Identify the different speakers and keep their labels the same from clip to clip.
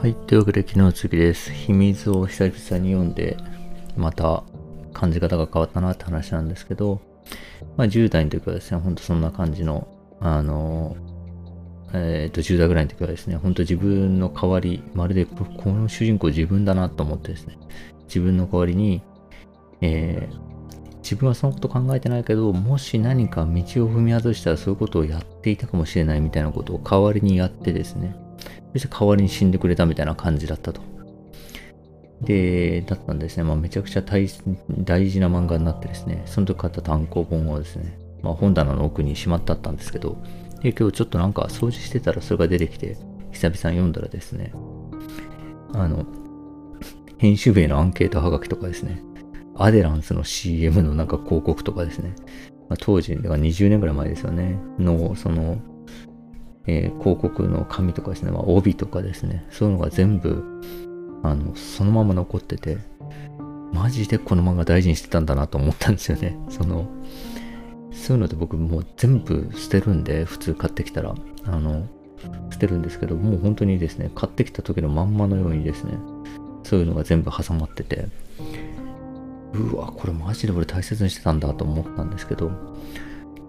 Speaker 1: はい。というわけで、昨日の次です。秘密を久々に読んで、また感じ方が変わったなって話なんですけど、まあ、10代の時はですね、ほんとそんな感じの、あの、えっ、ー、と、10代ぐらいの時はですね、ほんと自分の代わり、まるでこの主人公自分だなと思ってですね、自分の代わりに、えー、自分はそのこと考えてないけど、もし何か道を踏み外したらそういうことをやっていたかもしれないみたいなことを代わりにやってですね、そして代わりに死んでくれたみたいな感じだったと。で、だったんですね。まあ、めちゃくちゃ大事な漫画になってですね、その時買った単行本をですね、まあ、本棚の奥にしまってあったんですけど、で、今日ちょっとなんか掃除してたらそれが出てきて、久々に読んだらですね、あの、編集部へのアンケートはがきとかですね、アデランスの CM のなんか広告とかですね、まあ、当時、だから20年ぐらい前ですよね、の、その、えー、広告の紙とかですね、まあ、帯とかですね、そういうのが全部、あの、そのまま残ってて、マジでこの漫画大事にしてたんだなと思ったんですよね。その、そういうので僕もう全部捨てるんで、普通買ってきたら、あの、捨てるんですけど、もう本当にですね、買ってきた時のまんまのようにですね、そういうのが全部挟まってて、うわ、これマジで俺大切にしてたんだと思ったんですけど、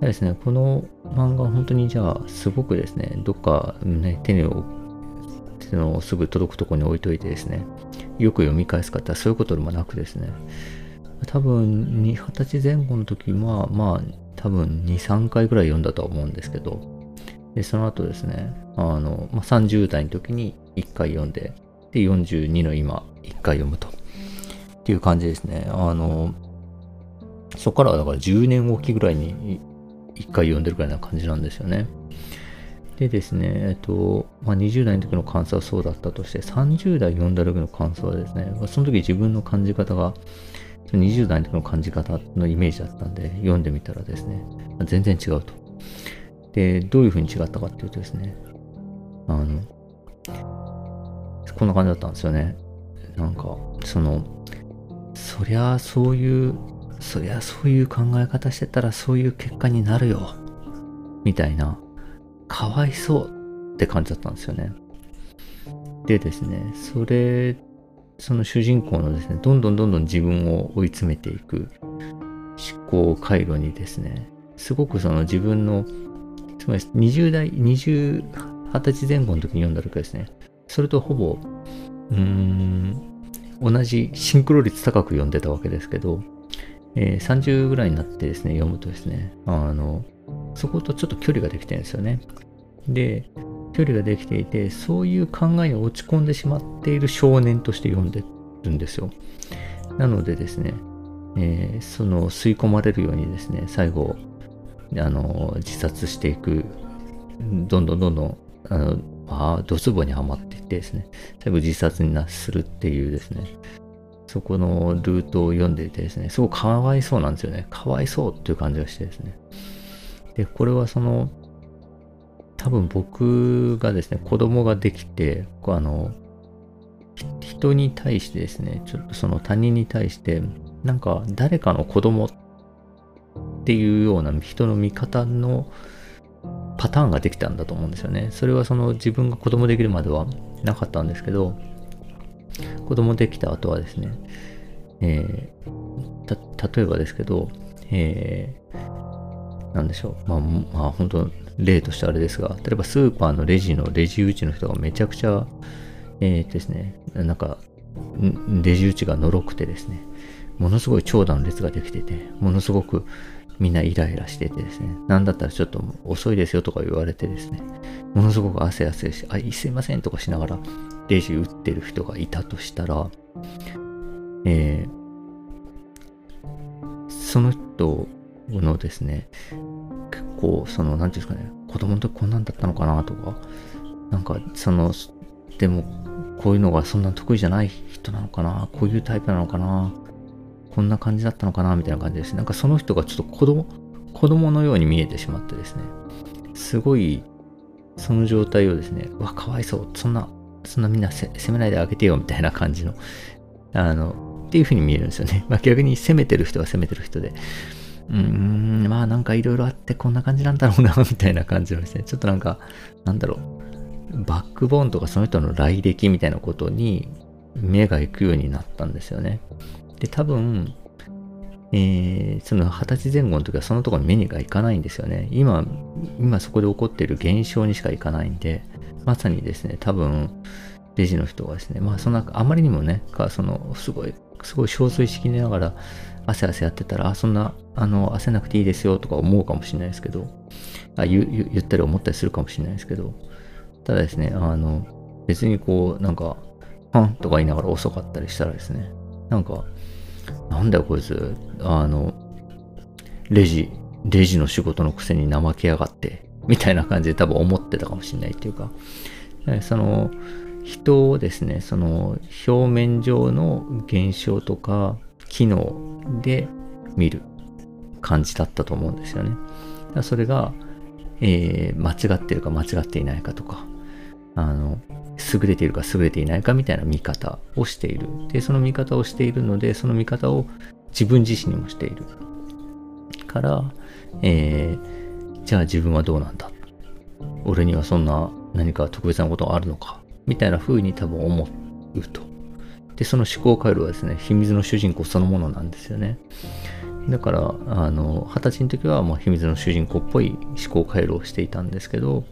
Speaker 1: ですね、この漫画本当にじゃあすごくですね、どっかね、手に手のすぐ届くところに置いといてですね、よく読み返す方はそういうことでもなくですね、多分二十歳前後の時は、まあ多分2、3回ぐらい読んだとは思うんですけど、で、その後ですね、あの、まあ、30代の時に1回読んで、で、42の今、1回読むと。っていう感じですね。あの、そこからはだから10年おきぐらいに一回読んでるくらいな感じなんですよね。でですね、えっと、まあ、20代の時の感想はそうだったとして、30代読んだ時の感想はですね、その時自分の感じ方が、20代の時の感じ方のイメージだったんで、読んでみたらですね、全然違うと。で、どういう風に違ったかっていうとですね、あの、こんな感じだったんですよね。なんか、その、そりゃそういうそりゃそういう考え方してたらそういう結果になるよ。みたいな、かわいそうって感じだったんですよね。でですね、それ、その主人公のですね、どんどんどんどん自分を追い詰めていく思考回路にですね、すごくその自分の、つまり20代、20、20歳前後の時に読んだ時ですね、それとほぼ、うーん、同じシンクロ率高く読んでたわけですけど、えー、30ぐらいになってですね、読むとですね、あの、そことちょっと距離ができてるんですよね。で、距離ができていて、そういう考えに落ち込んでしまっている少年として読んでるんですよ。なのでですね、えー、その吸い込まれるようにですね、最後、あの、自殺していく、どんどんどんどん、あの、あドツボにはまっていってですね、最後自殺になするっていうですね、そこのルートを読んでいてですね、すごくかわいそうなんですよね。かわいそうっていう感じがしてですね。で、これはその、多分僕がですね、子供ができて、あの、人に対してですね、ちょっとその他人に対して、なんか誰かの子供っていうような人の見方のパターンができたんだと思うんですよね。それはその自分が子供できるまではなかったんですけど、子供できた後はですね、えー、例えばですけど、えー、なんでしょう。まあ、まあ、本当例としてあれですが、例えばスーパーのレジのレジ打ちの人がめちゃくちゃ、えー、ですね、なんか、レジ打ちがのろくてですね、ものすごい長蛇の列ができてて、ものすごくみんなイライラしててですね、なんだったらちょっと遅いですよとか言われてですね、ものすごく汗汗し、あ、すいませんとかしながらレジ打ってる人がいたとしたら、えー、その人のですね、結構、その、なんていうんですかね、子供の時こんなんだったのかなとか、なんか、その、でも、こういうのがそんな得意じゃない人なのかな、こういうタイプなのかな、こんな感じだったのかなみたいな感じです。なんかその人がちょっと子供、子供のように見えてしまってですね、すごい、その状態をですね、わ、かわいそう、そんな、そんなみんな責めないであげてよ、みたいな感じの、あの、っていう風に見えるんですよね。まあ逆に責めてる人は責めてる人で、うーん、まあなんかいろいろあってこんな感じなんだろうな、みたいな感じのですね、ちょっとなんか、なんだろうバックボーンとかその人の来歴みたいなことに目が行くようになったんですよね。で、多分、えー、その二十歳前後の時はそのところに目にがいかないんですよね。今、今そこで起こっている現象にしかいかないんで、まさにですね、多分、レジの人がですね、まあそんな、あまりにもね、かその、すごい、すごい憔悴しきながら、汗汗やってたら、あ、そんな、あの、汗なくていいですよとか思うかもしれないですけど、あ言言ったり思ったりするかもしれないですけど、ただですね、あの、別にこう、なんか、はんとか言いながら遅かったりしたらですね、なんか、なんだよこいつ、あの、レジ、レジの仕事のくせに怠けやがって、みたいな感じで多分思ってたかもしれないっていうか、その、人をですね、その表面上の現象とか機能で見る感じだったと思うんですよね。それが、えー、間違ってるか間違っていないかとか、あの、優れているか優れていないかみたいな見方をしている。で、その見方をしているので、その見方を自分自身にもしている。から、えー、じゃあ自分はどうなんだ俺にはそんな何か特別なことがあるのか？みたいな風に多分思うと。で、その思考回路はですね、秘密の主人公そのものなんですよね。だから、あの、二十歳の時は、まあ、秘密の主人公っぽい思考回路をしていたんですけど、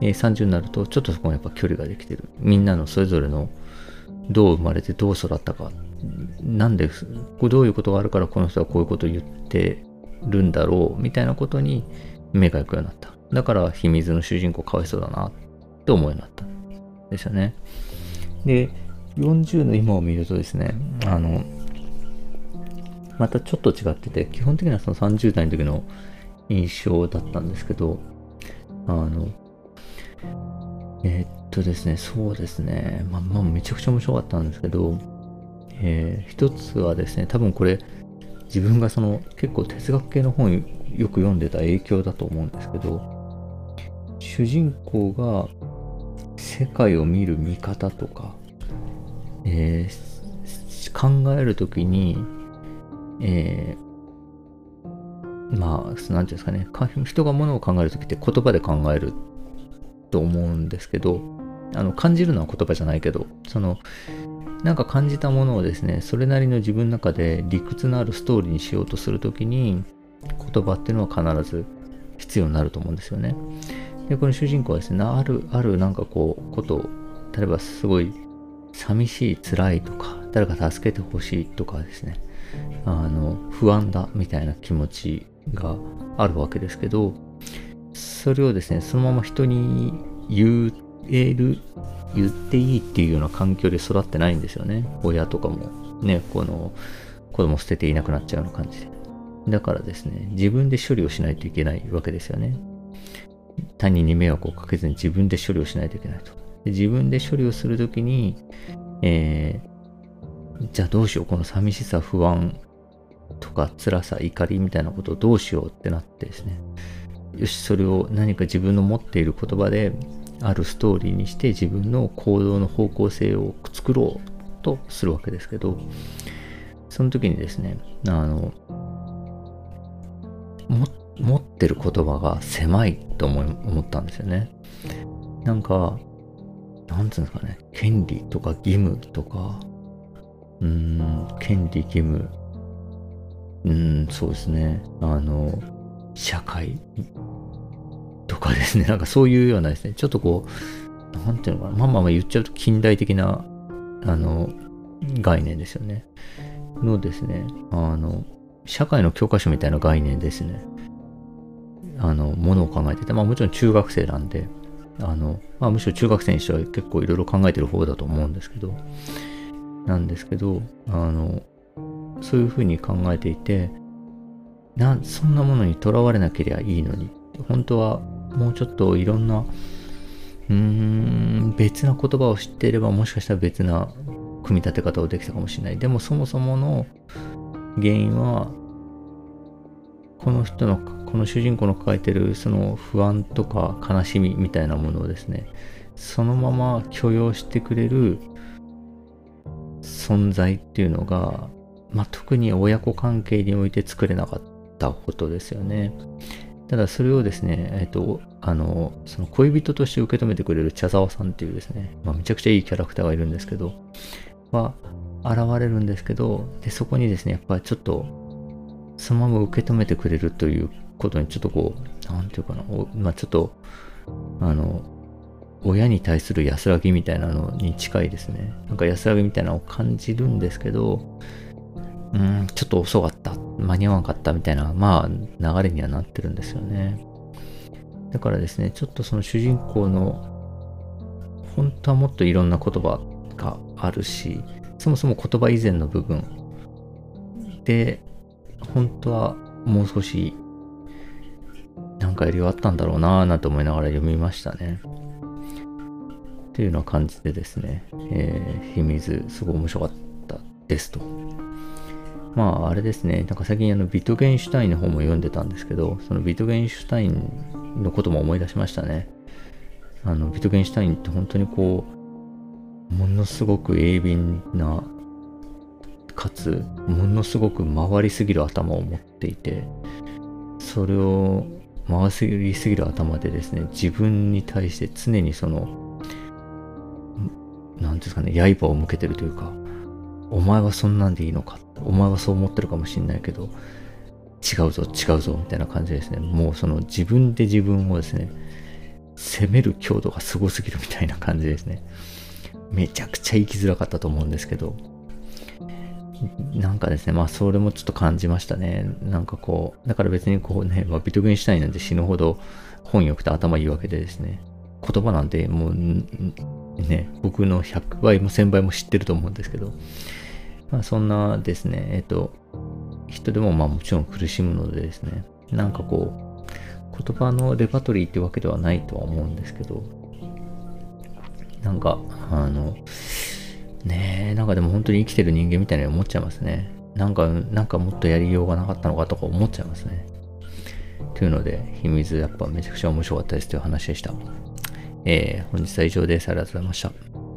Speaker 1: えー、30になると、ちょっとそこもやっぱ距離ができてる。みんなのそれぞれの、どう生まれてどう育ったか、なんで、どういうことがあるからこの人はこういうことを言ってるんだろう、みたいなことに目が行くようになった。だから、秘密の主人公かわいそうだな、って思うようになった。ですよね。で、40の今を見るとですね、あの、またちょっと違ってて、基本的にはその30代の時の印象だったんですけど、あの、えー、っとですね、そうですね、まあ、まあ、めちゃくちゃ面白かったんですけど、えー、一つはですね、多分これ、自分がその結構哲学系の本よく読んでた影響だと思うんですけど、主人公が世界を見る見方とか、えー、考えるときに、えー、まあ、なんていうんですかね、人が物を考えるときって言葉で考えると思うんですけど、あの、感じるのは言葉じゃないけど、その、なんか感じたものをですね、それなりの自分の中で理屈のあるストーリーにしようとするときに、言葉っていうのは必ず必要になると思うんですよね。で、この主人公はですね、ある、あるなんかこう、ことを、例えばすごい寂しい、辛いとか、誰か助けてほしいとかですね、あの、不安だみたいな気持ちがあるわけですけど、それをですね、そのまま人に言える、言っていいっていうような環境で育ってないんですよね。親とかも、ね、この、子供捨てていなくなっちゃうような感じで。だからですね、自分で処理をしないといけないわけですよね。他人に迷惑をかけずに自分で処理をしないといけないと。で自分で処理をするときに、えー、じゃあどうしよう、この寂しさ、不安とか辛さ、怒りみたいなことをどうしようってなってですね。よし、それを何か自分の持っている言葉であるストーリーにして自分の行動の方向性を作ろうとするわけですけど、その時にですね、あの、持ってる言葉が狭いと思い思ったんですよね。なんか、なんつうんですかね、権利とか義務とか、うーん、権利、義務、うん、そうですね、あの、社会？とかですね、なんかそういうようなですね、ちょっとこう、なんていうのかな、まあまあまあ言っちゃうと近代的な、あの、概念ですよね。のですね、あの、社会の教科書みたいな概念ですね。あの、ものを考えてて、まあもちろん中学生なんで、あの、まあむしろ中学生にしては結構いろいろ考えてる方だと思うんですけど、なんですけど、あの、そういうふうに考えていて、な、そんなものにとらわれなければいいのに、本当はもうちょっといろんな、うーん、別な言葉を知っていればもしかしたら別な組み立て方をできたかもしれない。でもそもそもの原因は、この人のこの主人公の抱えてるその不安とか悲しみみたいなものをですねそのまま許容してくれる存在っていうのが、まあ、特に親子関係において作れなかったたことですよね。ただそれをですね、えっ、と、あの、その恋人として受け止めてくれる茶沢さんっていうですね、まあ、めちゃくちゃいいキャラクターがいるんですけど、は、現れるんですけど、で、そこにですね、やっぱりちょっと、そのまま受け止めてくれるということにちょっとこう、なんていうかな、まあちょっと、あの、親に対する安らぎみたいなのに近いですね。なんか安らぎみたいなのを感じるんですけど、うん、ちょっと遅かった、間に合わなかったみたいな、まあ流れにはなってるんですよね。だからですね、ちょっとその主人公の、本当はもっといろんな言葉があるし、そもそも言葉以前の部分で、本当はもう少しなんかやり終わったんだろうなぁなんて思いながら読みましたね。っていうような感じでですね、えー、秘密すごい面白かったですと。まああれですね、なんか最近あのビトゲンシュタインの方も読んでたんですけど、そのビトゲンシュタインのことも思い出しましたね。あのビトゲンシュタインって本当にこう、ものすごく鋭敏な、かつ、ものすごく回りすぎる頭を持っていて、それを回りすぎる頭でですね、自分に対して常にその、何ですかね、刃を向けてるというか、お前はそんなんでいいのか、お前はそう思ってるかもしんないけど、違うぞ、違うぞ、みたいな感じですね。もうその自分で自分をですね、攻める強度がすごすぎるみたいな感じですね。めちゃくちゃ生きづらかったと思うんですけど、なんかですね、まあそれもちょっと感じましたね。なんかこう、だから別にこうね、まあ、ビトゲンシュタインなんて死ぬほど本よくて頭いいわけでですね、言葉なんてもうね、僕の100倍も1000倍も知ってると思うんですけど、まあそんなですね、えっと、人でもまあもちろん苦しむのでですね、なんかこう、言葉のレパトリーってわけではないとは思うんですけど、なんか、あの、ねえ、なんかでも本当に生きてる人間みたいに思っちゃいますね。なんか、なんかもっとやりようがなかったのかとか思っちゃいますね。というので、秘密やっぱめちゃくちゃ面白かったですという話でした。えー、本日は以上です。ありがとうございました。